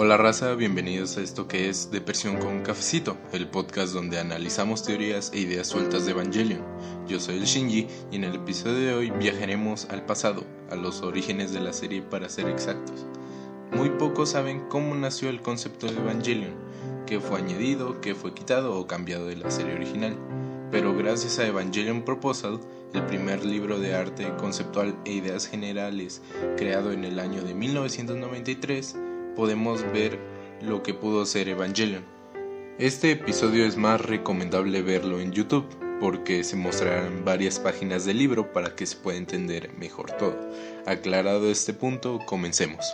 Hola raza, bienvenidos a esto que es Depresión con Cafecito, el podcast donde analizamos teorías e ideas sueltas de Evangelion. Yo soy el Shinji y en el episodio de hoy viajaremos al pasado, a los orígenes de la serie para ser exactos. Muy pocos saben cómo nació el concepto de Evangelion, qué fue añadido, qué fue quitado o cambiado de la serie original. Pero gracias a Evangelion Proposal, el primer libro de arte conceptual e ideas generales creado en el año de 1993, podemos ver lo que pudo ser Evangelion. Este episodio es más recomendable verlo en YouTube porque se mostrarán varias páginas del libro para que se pueda entender mejor todo. Aclarado este punto, comencemos.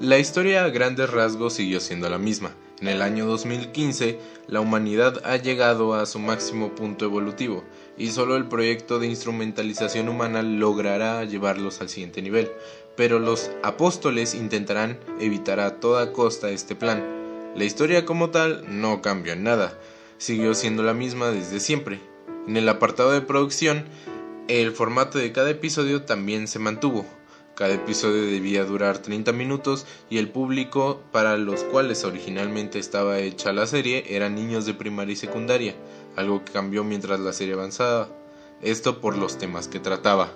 La historia a grandes rasgos siguió siendo la misma. En el año 2015, la humanidad ha llegado a su máximo punto evolutivo y solo el proyecto de instrumentalización humana logrará llevarlos al siguiente nivel, pero los apóstoles intentarán evitar a toda costa este plan. La historia como tal no cambió en nada, siguió siendo la misma desde siempre. En el apartado de producción, el formato de cada episodio también se mantuvo. Cada episodio debía durar 30 minutos y el público para los cuales originalmente estaba hecha la serie eran niños de primaria y secundaria, algo que cambió mientras la serie avanzaba. Esto por los temas que trataba.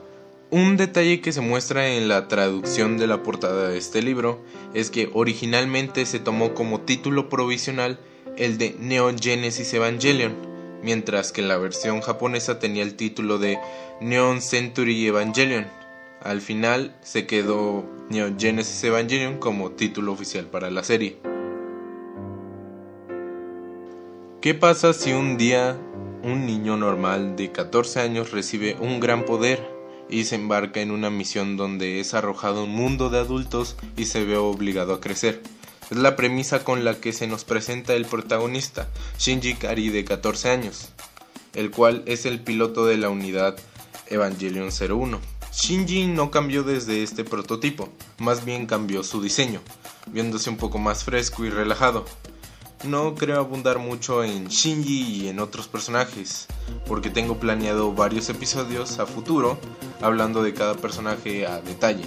Un detalle que se muestra en la traducción de la portada de este libro es que originalmente se tomó como título provisional el de Neon Genesis Evangelion, mientras que la versión japonesa tenía el título de Neon Century Evangelion. Al final se quedó Neon Genesis Evangelion como título oficial para la serie. ¿Qué pasa si un día un niño normal de 14 años recibe un gran poder? Y se embarca en una misión donde es arrojado un mundo de adultos y se ve obligado a crecer. Es la premisa con la que se nos presenta el protagonista, Shinji Kari de 14 años, el cual es el piloto de la unidad Evangelion 01. Shinji no cambió desde este prototipo, más bien cambió su diseño, viéndose un poco más fresco y relajado. No creo abundar mucho en Shinji y en otros personajes, porque tengo planeado varios episodios a futuro hablando de cada personaje a detalle.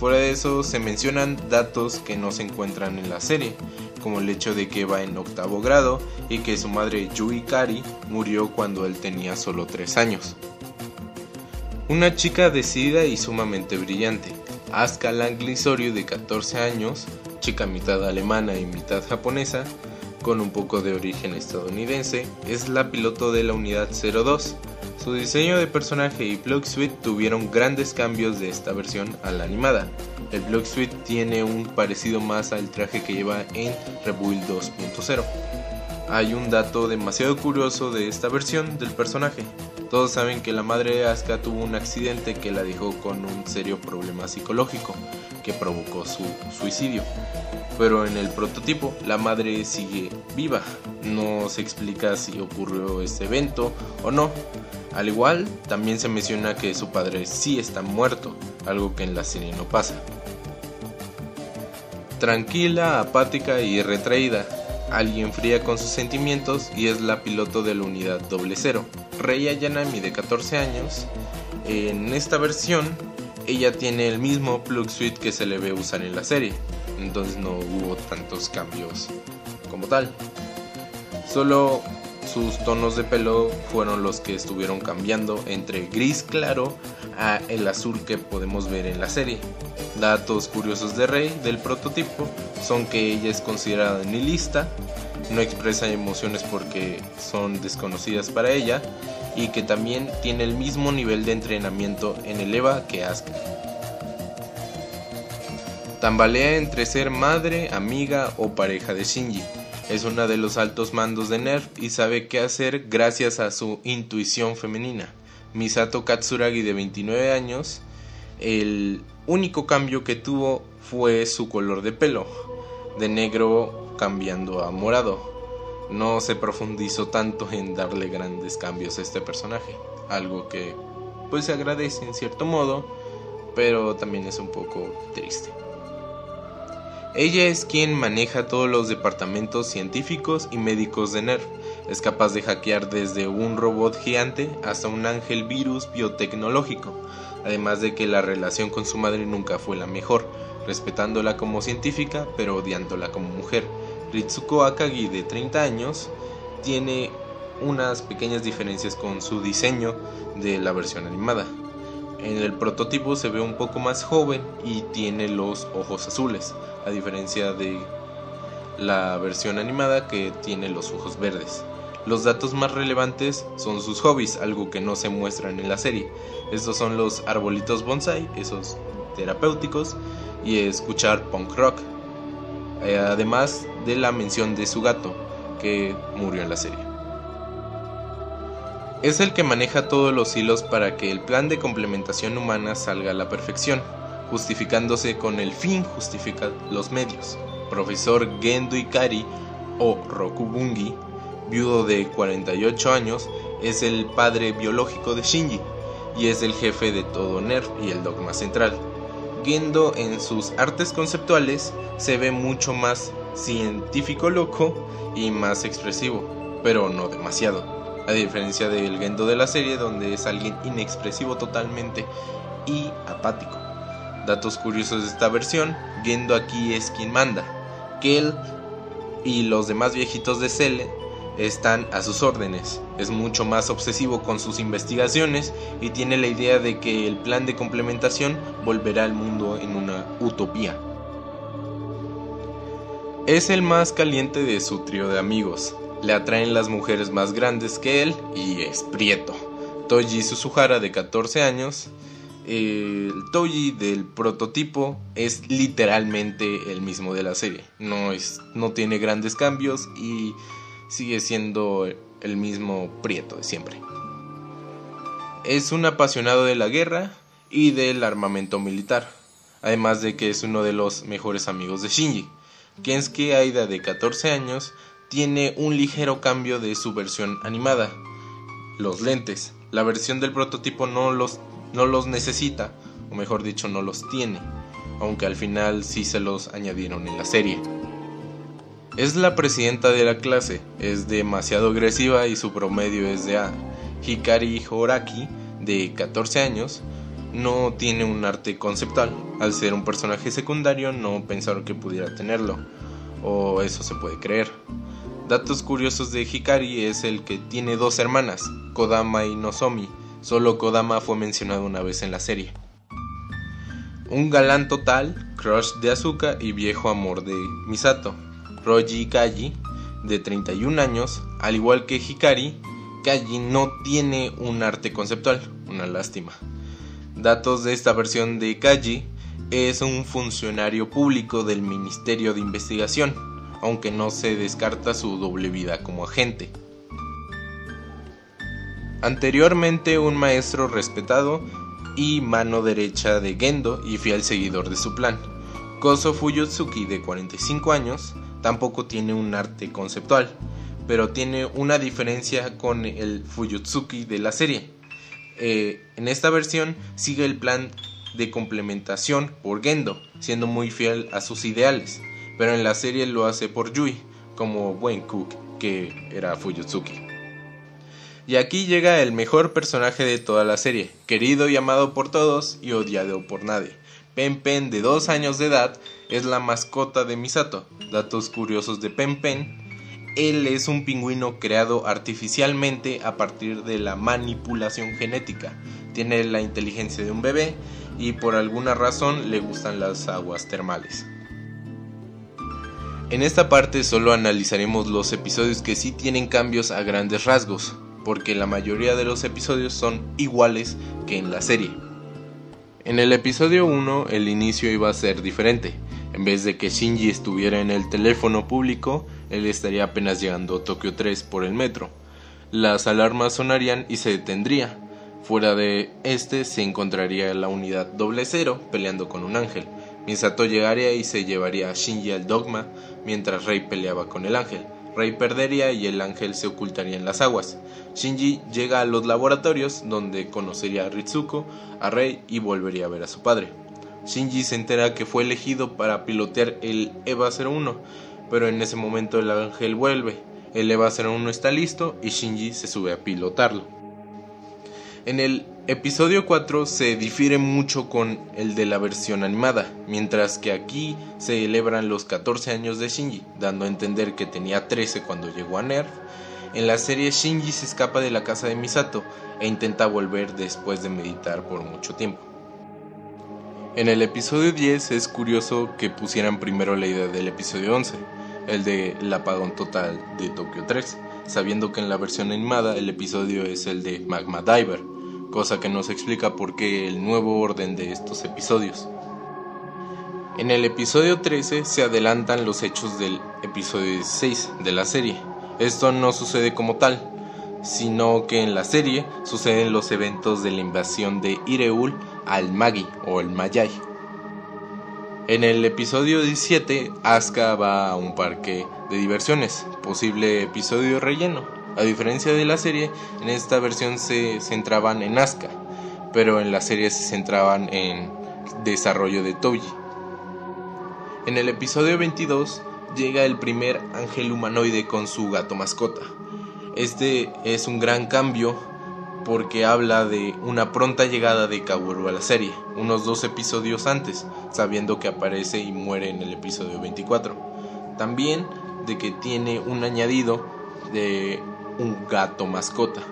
Fuera de eso se mencionan datos que no se encuentran en la serie, como el hecho de que va en octavo grado y que su madre Yui Kari murió cuando él tenía solo 3 años. Una chica decidida y sumamente brillante, Asuka Langley de 14 años, chica mitad alemana y mitad japonesa, con un poco de origen estadounidense, es la piloto de la unidad 02. Su diseño de personaje y Plug Suite tuvieron grandes cambios de esta versión a la animada. El Plug Suite tiene un parecido más al traje que lleva en Rebuild 2.0. Hay un dato demasiado curioso de esta versión del personaje. Todos saben que la madre de Asuka tuvo un accidente que la dejó con un serio problema psicológico que provocó su suicidio. Pero en el prototipo la madre sigue viva. No se explica si ocurrió este evento o no. Al igual, también se menciona que su padre sí está muerto, algo que en la serie no pasa. Tranquila, apática y retraída, alguien fría con sus sentimientos y es la piloto de la unidad doble cero. Rei Ayanami de 14 años, en esta versión ella tiene el mismo plug suite que se le ve usar en la serie, entonces no hubo tantos cambios como tal. Solo sus tonos de pelo fueron los que estuvieron cambiando entre gris claro a el azul que podemos ver en la serie. Datos curiosos de Rey del prototipo son que ella es considerada nihilista, no expresa emociones porque son desconocidas para ella y que también tiene el mismo nivel de entrenamiento en el EVA que Asuka. Tambalea entre ser madre, amiga o pareja de Shinji. Es una de los altos mandos de NERF y sabe qué hacer gracias a su intuición femenina. Misato Katsuragi de 29 años, el único cambio que tuvo fue su color de pelo, de negro cambiando a morado no se profundizó tanto en darle grandes cambios a este personaje, algo que pues se agradece en cierto modo, pero también es un poco triste. Ella es quien maneja todos los departamentos científicos y médicos de NERF. Es capaz de hackear desde un robot gigante hasta un ángel virus biotecnológico, además de que la relación con su madre nunca fue la mejor, respetándola como científica pero odiándola como mujer. Ritsuko Akagi de 30 años tiene unas pequeñas diferencias con su diseño de la versión animada. En el prototipo se ve un poco más joven y tiene los ojos azules, a diferencia de la versión animada que tiene los ojos verdes. Los datos más relevantes son sus hobbies, algo que no se muestran en la serie. Estos son los arbolitos bonsai, esos terapéuticos, y escuchar punk rock. Eh, además de la mención de su gato, que murió en la serie. Es el que maneja todos los hilos para que el plan de complementación humana salga a la perfección, justificándose con el fin justifica los medios. Profesor Gendo Ikari o Rokubungi, viudo de 48 años, es el padre biológico de Shinji y es el jefe de todo NERF y el dogma central. Gendo en sus artes conceptuales se ve mucho más científico loco y más expresivo, pero no demasiado a diferencia del Gendo de la serie donde es alguien inexpresivo totalmente y apático. Datos curiosos de esta versión, Gendo aquí es quien manda, Kel y los demás viejitos de Cele están a sus órdenes. Es mucho más obsesivo con sus investigaciones y tiene la idea de que el plan de complementación volverá al mundo en una utopía. Es el más caliente de su trío de amigos, le atraen las mujeres más grandes que él y es prieto. Toji Suzuhara de 14 años. El Toji del prototipo es literalmente el mismo de la serie. No, es, no tiene grandes cambios y sigue siendo el mismo prieto de siempre. Es un apasionado de la guerra y del armamento militar, además de que es uno de los mejores amigos de Shinji. Kensuke Aida de 14 años tiene un ligero cambio de su versión animada. Los lentes. La versión del prototipo no los, no los necesita, o mejor dicho, no los tiene, aunque al final sí se los añadieron en la serie. Es la presidenta de la clase, es demasiado agresiva y su promedio es de A. Hikari Horaki, de 14 años, no tiene un arte conceptual. Al ser un personaje secundario no pensaron que pudiera tenerlo, o eso se puede creer. Datos curiosos de Hikari es el que tiene dos hermanas, Kodama y Nozomi. Solo Kodama fue mencionado una vez en la serie. Un galán total, crush de Asuka y viejo amor de Misato. Roji Kaji, de 31 años, al igual que Hikari, Kaji no tiene un arte conceptual, una lástima. Datos de esta versión de Kaji es un funcionario público del Ministerio de Investigación, aunque no se descarta su doble vida como agente. Anteriormente un maestro respetado y mano derecha de Gendo y fiel seguidor de su plan. Koso Fuyutsuki de 45 años tampoco tiene un arte conceptual, pero tiene una diferencia con el Fuyutsuki de la serie. Eh, en esta versión sigue el plan de complementación por Gendo, siendo muy fiel a sus ideales pero en la serie lo hace por Yui, como buen cook que era Fuyutsuki. Y aquí llega el mejor personaje de toda la serie, querido y amado por todos y odiado por nadie. Pen Pen, de 2 años de edad, es la mascota de Misato. Datos curiosos de Pen Pen. Él es un pingüino creado artificialmente a partir de la manipulación genética. Tiene la inteligencia de un bebé y por alguna razón le gustan las aguas termales. En esta parte solo analizaremos los episodios que sí tienen cambios a grandes rasgos, porque la mayoría de los episodios son iguales que en la serie. En el episodio 1 el inicio iba a ser diferente. En vez de que Shinji estuviera en el teléfono público, él estaría apenas llegando a Tokio 3 por el metro. Las alarmas sonarían y se detendría. Fuera de este se encontraría la unidad doble cero peleando con un ángel. Misato llegaría y se llevaría a Shinji al dogma mientras Rei peleaba con el ángel. Rei perdería y el ángel se ocultaría en las aguas. Shinji llega a los laboratorios donde conocería a Ritsuko, a Rei y volvería a ver a su padre. Shinji se entera que fue elegido para pilotear el EVA 01, pero en ese momento el ángel vuelve. El EVA 01 está listo y Shinji se sube a pilotarlo. En el Episodio 4 se difiere mucho con el de la versión animada, mientras que aquí se celebran los 14 años de Shinji, dando a entender que tenía 13 cuando llegó a Nerf. En la serie Shinji se escapa de la casa de Misato e intenta volver después de meditar por mucho tiempo. En el episodio 10 es curioso que pusieran primero la idea del episodio 11, el de el apagón total de Tokyo 3, sabiendo que en la versión animada el episodio es el de Magma Diver cosa que nos explica por qué el nuevo orden de estos episodios. En el episodio 13 se adelantan los hechos del episodio 16 de la serie. Esto no sucede como tal, sino que en la serie suceden los eventos de la invasión de Ireul al Magi o el Mayai. En el episodio 17, Asuka va a un parque de diversiones, posible episodio relleno, a diferencia de la serie, en esta versión se centraban en Asuka, pero en la serie se centraban en desarrollo de Toji. En el episodio 22 llega el primer ángel humanoide con su gato mascota. Este es un gran cambio porque habla de una pronta llegada de Kaworu a la serie, unos dos episodios antes, sabiendo que aparece y muere en el episodio 24. También de que tiene un añadido de un gato mascota.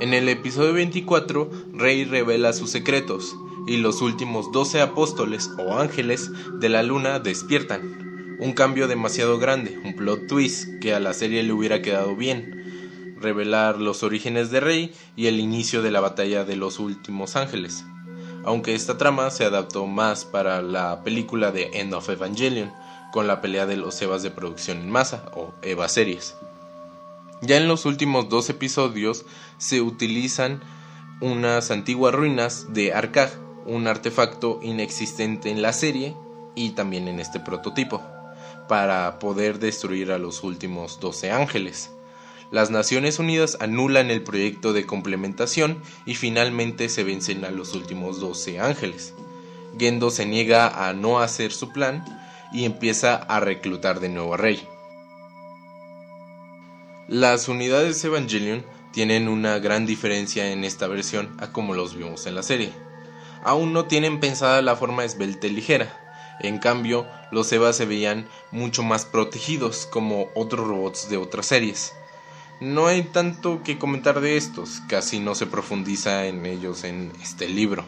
En el episodio 24, Rey revela sus secretos y los últimos 12 apóstoles o ángeles de la luna despiertan. Un cambio demasiado grande, un plot twist que a la serie le hubiera quedado bien. Revelar los orígenes de Rey y el inicio de la batalla de los últimos ángeles. Aunque esta trama se adaptó más para la película de End of Evangelion, con la pelea de los Evas de producción en masa o Eva series. Ya en los últimos dos episodios se utilizan unas antiguas ruinas de Arkaj, un artefacto inexistente en la serie y también en este prototipo, para poder destruir a los últimos 12 ángeles. Las Naciones Unidas anulan el proyecto de complementación y finalmente se vencen a los últimos 12 ángeles. Gendo se niega a no hacer su plan y empieza a reclutar de nuevo a Rey. Las unidades Evangelion tienen una gran diferencia en esta versión a como los vimos en la serie. Aún no tienen pensada la forma esbelta y ligera. En cambio, los Eva se veían mucho más protegidos como otros robots de otras series. No hay tanto que comentar de estos, casi no se profundiza en ellos en este libro.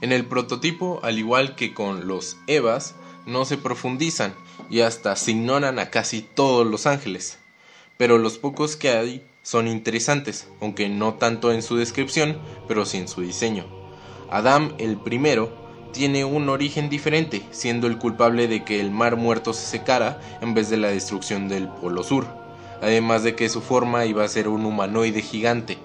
En el prototipo, al igual que con los Evas, no se profundizan y hasta se ignoran a casi todos los ángeles. Pero los pocos que hay son interesantes, aunque no tanto en su descripción, pero sí en su diseño. Adam el primero tiene un origen diferente, siendo el culpable de que el mar muerto se secara en vez de la destrucción del Polo Sur, además de que su forma iba a ser un humanoide gigante.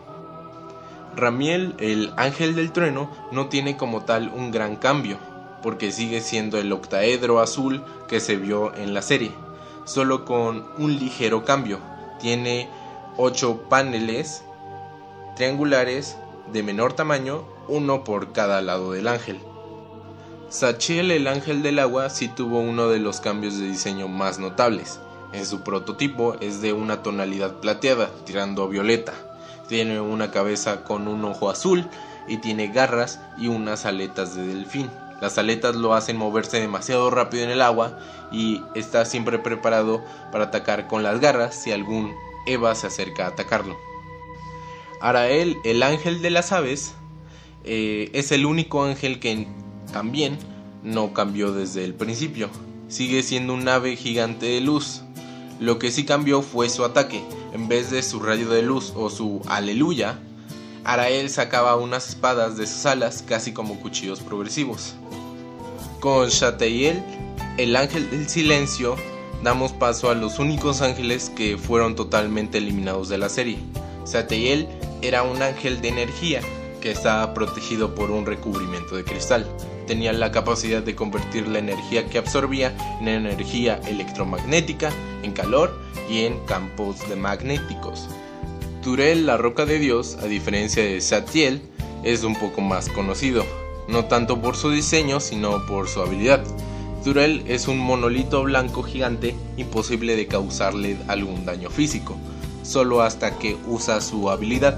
Ramiel, el ángel del trueno, no tiene como tal un gran cambio, porque sigue siendo el octaedro azul que se vio en la serie, solo con un ligero cambio. Tiene 8 paneles triangulares de menor tamaño, uno por cada lado del ángel. Sachiel, el ángel del agua, sí tuvo uno de los cambios de diseño más notables. En su prototipo es de una tonalidad plateada, tirando a violeta. Tiene una cabeza con un ojo azul y tiene garras y unas aletas de delfín. Las aletas lo hacen moverse demasiado rápido en el agua y está siempre preparado para atacar con las garras si algún Eva se acerca a atacarlo. Arael, el ángel de las aves, eh, es el único ángel que también no cambió desde el principio. Sigue siendo un ave gigante de luz. Lo que sí cambió fue su ataque. En vez de su rayo de luz o su aleluya, Arael sacaba unas espadas de sus alas casi como cuchillos progresivos. Con Shateiel, el ángel del silencio, damos paso a los únicos ángeles que fueron totalmente eliminados de la serie. Shateiel era un ángel de energía estaba protegido por un recubrimiento de cristal. Tenía la capacidad de convertir la energía que absorbía en energía electromagnética, en calor y en campos de magnéticos. Turel, la roca de Dios, a diferencia de Satiel, es un poco más conocido, no tanto por su diseño, sino por su habilidad. Turel es un monolito blanco gigante imposible de causarle algún daño físico. solo hasta que usa su habilidad,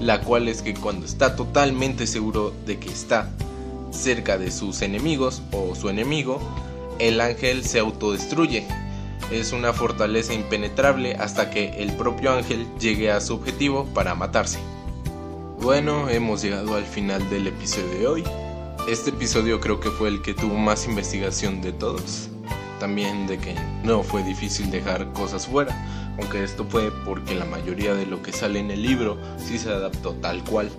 la cual es que cuando está totalmente seguro de que está cerca de sus enemigos o su enemigo, el ángel se autodestruye. Es una fortaleza impenetrable hasta que el propio ángel llegue a su objetivo para matarse. Bueno, hemos llegado al final del episodio de hoy. Este episodio creo que fue el que tuvo más investigación de todos. También de que no fue difícil dejar cosas fuera, aunque esto fue porque la mayoría de lo que sale en el libro sí se adaptó tal cual.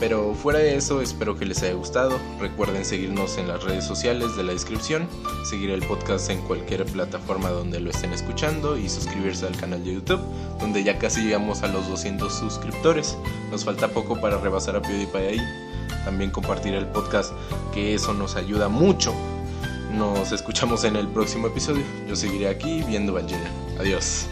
Pero fuera de eso, espero que les haya gustado. Recuerden seguirnos en las redes sociales de la descripción, seguir el podcast en cualquier plataforma donde lo estén escuchando y suscribirse al canal de YouTube, donde ya casi llegamos a los 200 suscriptores. Nos falta poco para rebasar a PewDiePie ahí. También compartir el podcast, que eso nos ayuda mucho. Nos escuchamos en el próximo episodio. Yo seguiré aquí viendo Evangelion. Adiós.